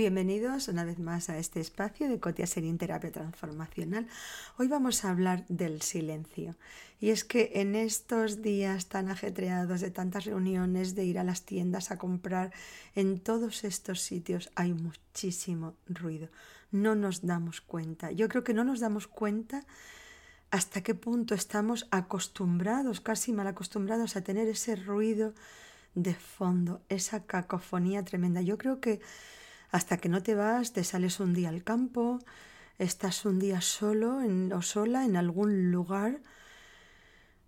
Bienvenidos una vez más a este espacio de Cotia Serín Terapia Transformacional. Hoy vamos a hablar del silencio. Y es que en estos días tan ajetreados de tantas reuniones, de ir a las tiendas a comprar, en todos estos sitios hay muchísimo ruido. No nos damos cuenta. Yo creo que no nos damos cuenta hasta qué punto estamos acostumbrados, casi mal acostumbrados a tener ese ruido de fondo, esa cacofonía tremenda. Yo creo que hasta que no te vas, te sales un día al campo, estás un día solo o sola en algún lugar,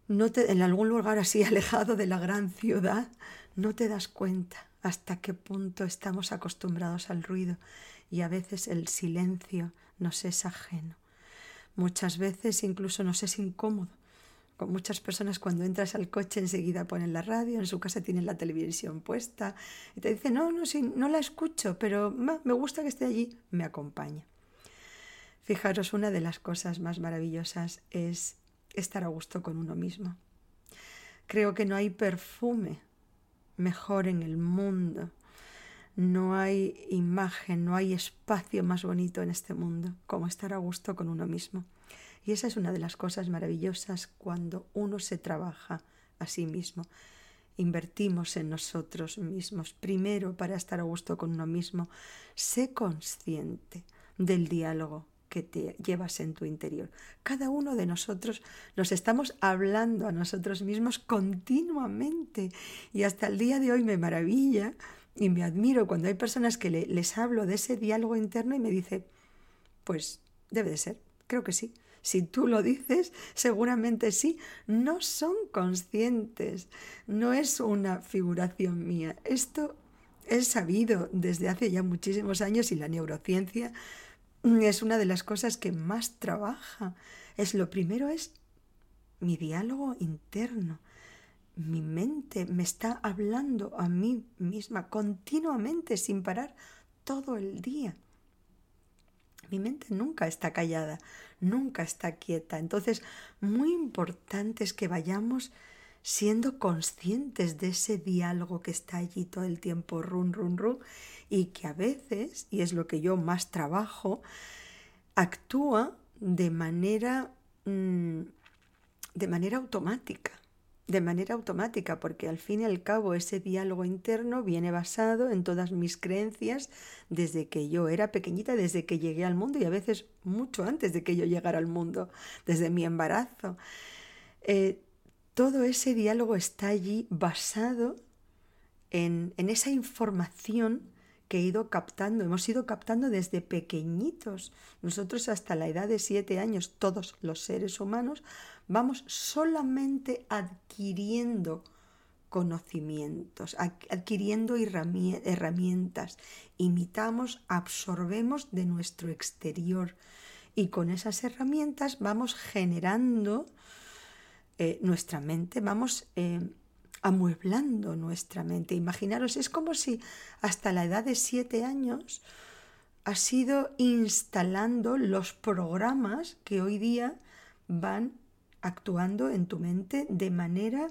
no te, en algún lugar así alejado de la gran ciudad, no te das cuenta hasta qué punto estamos acostumbrados al ruido y a veces el silencio nos es ajeno. Muchas veces incluso nos es incómodo muchas personas cuando entras al coche enseguida ponen la radio, en su casa tienen la televisión puesta y te dicen, no, no, sí, no la escucho, pero me gusta que esté allí, me acompaña. Fijaros, una de las cosas más maravillosas es estar a gusto con uno mismo. Creo que no hay perfume mejor en el mundo, no hay imagen, no hay espacio más bonito en este mundo como estar a gusto con uno mismo. Y esa es una de las cosas maravillosas cuando uno se trabaja a sí mismo. Invertimos en nosotros mismos, primero para estar a gusto con uno mismo. Sé consciente del diálogo que te llevas en tu interior. Cada uno de nosotros nos estamos hablando a nosotros mismos continuamente y hasta el día de hoy me maravilla y me admiro cuando hay personas que les hablo de ese diálogo interno y me dice, pues debe de ser, creo que sí. Si tú lo dices, seguramente sí. No son conscientes. No es una figuración mía. Esto es sabido desde hace ya muchísimos años y la neurociencia es una de las cosas que más trabaja. Es lo primero es mi diálogo interno. Mi mente me está hablando a mí misma continuamente sin parar todo el día. Mi mente nunca está callada, nunca está quieta. Entonces, muy importante es que vayamos siendo conscientes de ese diálogo que está allí todo el tiempo, run, run, run, y que a veces, y es lo que yo más trabajo, actúa de manera, mm, de manera automática de manera automática, porque al fin y al cabo ese diálogo interno viene basado en todas mis creencias desde que yo era pequeñita, desde que llegué al mundo y a veces mucho antes de que yo llegara al mundo, desde mi embarazo. Eh, todo ese diálogo está allí basado en, en esa información que he ido captando, hemos ido captando desde pequeñitos. Nosotros hasta la edad de siete años, todos los seres humanos, vamos solamente adquiriendo conocimientos, adquiriendo herramientas, imitamos, absorbemos de nuestro exterior y con esas herramientas vamos generando eh, nuestra mente, vamos eh, amueblando nuestra mente. Imaginaros, es como si hasta la edad de siete años has ido instalando los programas que hoy día van actuando en tu mente de manera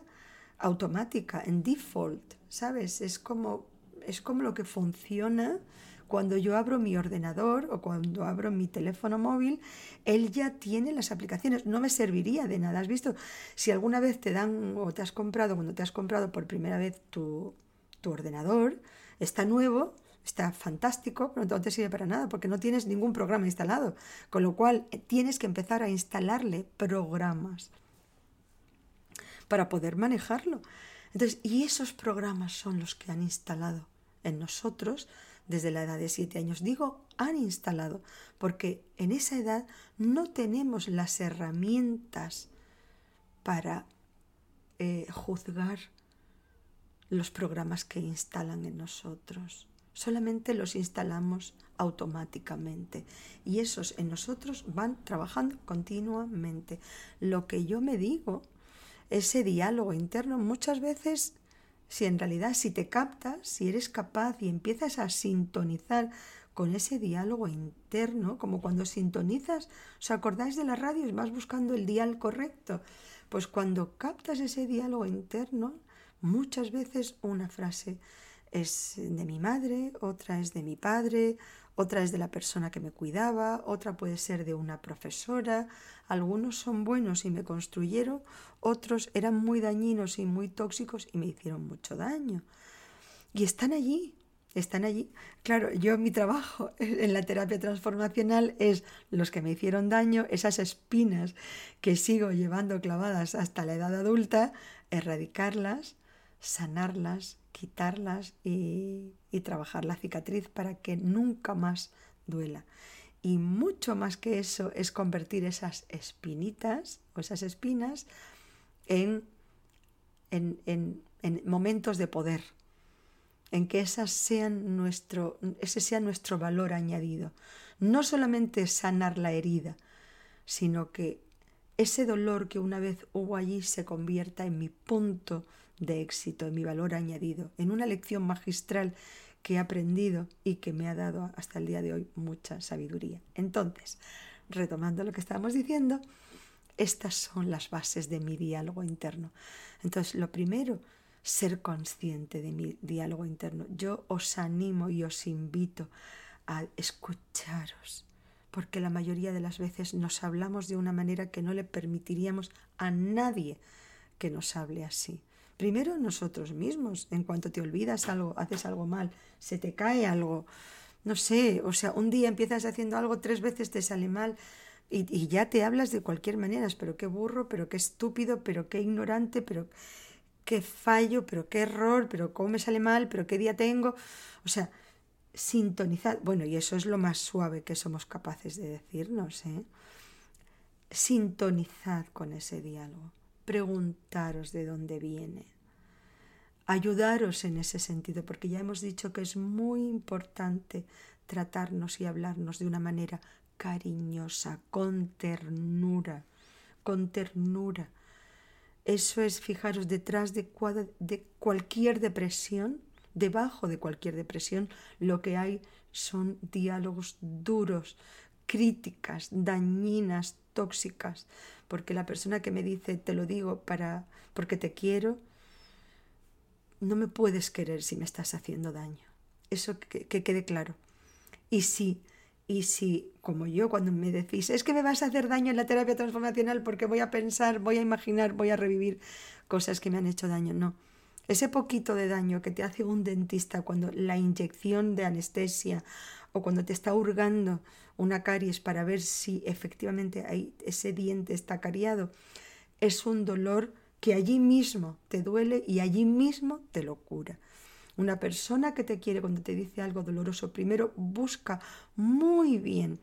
automática, en default, ¿sabes? Es como, es como lo que funciona cuando yo abro mi ordenador o cuando abro mi teléfono móvil, él ya tiene las aplicaciones. No me serviría de nada. ¿Has visto? Si alguna vez te dan o te has comprado, cuando te has comprado por primera vez tu, tu ordenador, está nuevo, está fantástico, pero no te sirve para nada porque no tienes ningún programa instalado. Con lo cual eh, tienes que empezar a instalarle programas para poder manejarlo. Entonces, y esos programas son los que han instalado en nosotros desde la edad de siete años. Digo, han instalado, porque en esa edad no tenemos las herramientas para eh, juzgar los programas que instalan en nosotros solamente los instalamos automáticamente y esos en nosotros van trabajando continuamente. Lo que yo me digo, ese diálogo interno, muchas veces, si en realidad si te captas, si eres capaz y empiezas a sintonizar con ese diálogo interno, como cuando sintonizas, ¿os acordáis de la radio y vas buscando el dial correcto? Pues cuando captas ese diálogo interno, muchas veces una frase es de mi madre, otra es de mi padre, otra es de la persona que me cuidaba, otra puede ser de una profesora, algunos son buenos y me construyeron, otros eran muy dañinos y muy tóxicos y me hicieron mucho daño. Y están allí, están allí. Claro, yo mi trabajo en la terapia transformacional es los que me hicieron daño, esas espinas que sigo llevando clavadas hasta la edad adulta, erradicarlas, sanarlas, quitarlas y, y trabajar la cicatriz para que nunca más duela. Y mucho más que eso es convertir esas espinitas o esas espinas en, en, en, en momentos de poder, en que esas sean nuestro, ese sea nuestro valor añadido. No solamente sanar la herida, sino que ese dolor que una vez hubo allí se convierta en mi punto de éxito, en mi valor añadido, en una lección magistral que he aprendido y que me ha dado hasta el día de hoy mucha sabiduría. Entonces, retomando lo que estábamos diciendo, estas son las bases de mi diálogo interno. Entonces, lo primero, ser consciente de mi diálogo interno. Yo os animo y os invito a escucharos, porque la mayoría de las veces nos hablamos de una manera que no le permitiríamos a nadie que nos hable así. Primero nosotros mismos, en cuanto te olvidas algo, haces algo mal, se te cae algo, no sé, o sea, un día empiezas haciendo algo, tres veces te sale mal y, ya te hablas de cualquier manera, pero qué burro, pero qué estúpido, pero qué ignorante, pero qué fallo, pero qué error, pero cómo me sale mal, pero qué día tengo. O sea, sintonizad. Bueno, y eso es lo más suave que somos capaces de decirnos. ¿eh? Sintonizad con ese diálogo. Preguntaros de dónde viene. Ayudaros en ese sentido, porque ya hemos dicho que es muy importante tratarnos y hablarnos de una manera cariñosa, con ternura, con ternura eso es, fijaros, detrás de, de cualquier depresión, debajo de cualquier depresión, lo que hay son diálogos duros, críticas, dañinas, tóxicas, porque la persona que me dice te lo digo para porque te quiero, no me puedes querer si me estás haciendo daño. Eso que, que quede claro. Y si y si, como yo, cuando me decís, es que me vas a hacer daño en la terapia transformacional porque voy a pensar, voy a imaginar, voy a revivir cosas que me han hecho daño, no. Ese poquito de daño que te hace un dentista cuando la inyección de anestesia o cuando te está hurgando una caries para ver si efectivamente ese diente está cariado, es un dolor que allí mismo te duele y allí mismo te lo cura. Una persona que te quiere cuando te dice algo doloroso, primero busca muy bien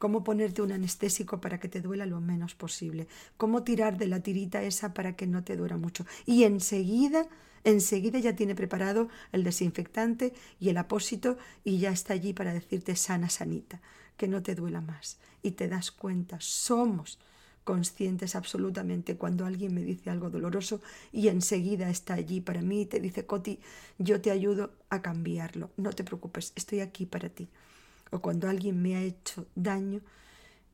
cómo ponerte un anestésico para que te duela lo menos posible, cómo tirar de la tirita esa para que no te duela mucho. Y enseguida, enseguida ya tiene preparado el desinfectante y el apósito y ya está allí para decirte sana, sanita, que no te duela más. Y te das cuenta, somos conscientes absolutamente cuando alguien me dice algo doloroso y enseguida está allí para mí y te dice, Coti, yo te ayudo a cambiarlo, no te preocupes, estoy aquí para ti. O cuando alguien me ha hecho daño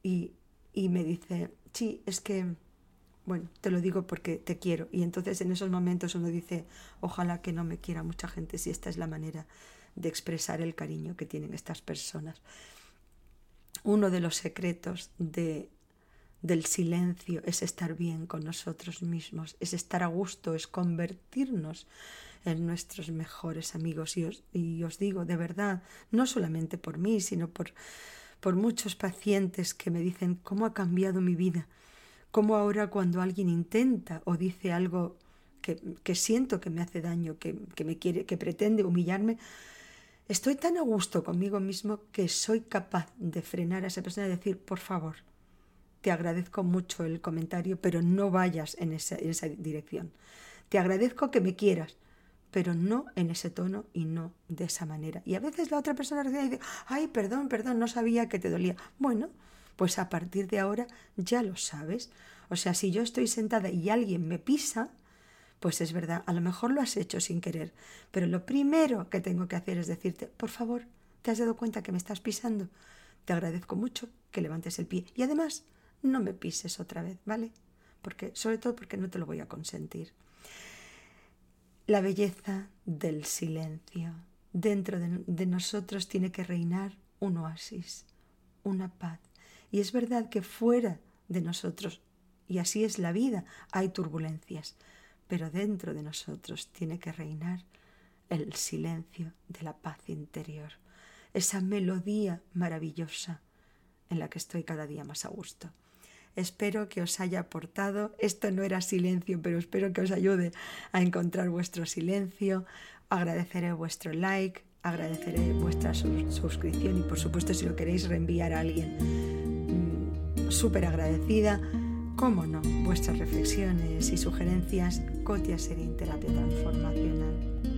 y, y me dice, sí, es que, bueno, te lo digo porque te quiero. Y entonces en esos momentos uno dice, ojalá que no me quiera mucha gente si esta es la manera de expresar el cariño que tienen estas personas. Uno de los secretos de del silencio es estar bien con nosotros mismos, es estar a gusto, es convertirnos en nuestros mejores amigos. Y os, digo, de verdad, no solamente por mí, sino por, muchos pacientes que me dicen cómo ha cambiado mi vida, cómo ahora cuando alguien intenta o dice algo que, que siento que me hace daño, que, que me quiere, que pretende humillarme, estoy tan a gusto conmigo mismo que soy capaz de frenar a esa persona y decir, por favor, te agradezco mucho el comentario, pero no vayas en esa, dirección. Te agradezco que me quieras, pero no en ese tono y no de esa manera. Y a veces la otra persona dice, ay, perdón, perdón, no sabía que te dolía. Bueno, pues a partir de ahora ya lo sabes. O sea, si yo estoy sentada y alguien me pisa, pues es verdad, a lo mejor lo has hecho sin querer, pero lo primero que tengo que hacer es decirte, por favor, ¿Te has dado cuenta que me estás pisando? Te agradezco mucho que levantes el pie. Y además, no me pises otra vez, ¿vale? Porque, sobre todo porque no te lo voy a consentir. La belleza del silencio. Dentro de, de nosotros tiene que reinar un oasis, una paz. Y es verdad que fuera de nosotros, y así es la vida, hay turbulencias, pero dentro de nosotros tiene que reinar el silencio de la paz interior, esa melodía maravillosa en la que estoy cada día más a gusto. Espero que os haya aportado, esto no era silencio, pero espero que os ayude a encontrar vuestro silencio. Agradeceré vuestro like, agradeceré vuestra suscripción y por supuesto si lo queréis reenviar a alguien mm, súper agradecida, cómo no, vuestras reflexiones y sugerencias, Cotia Serín Terapia Transformacional.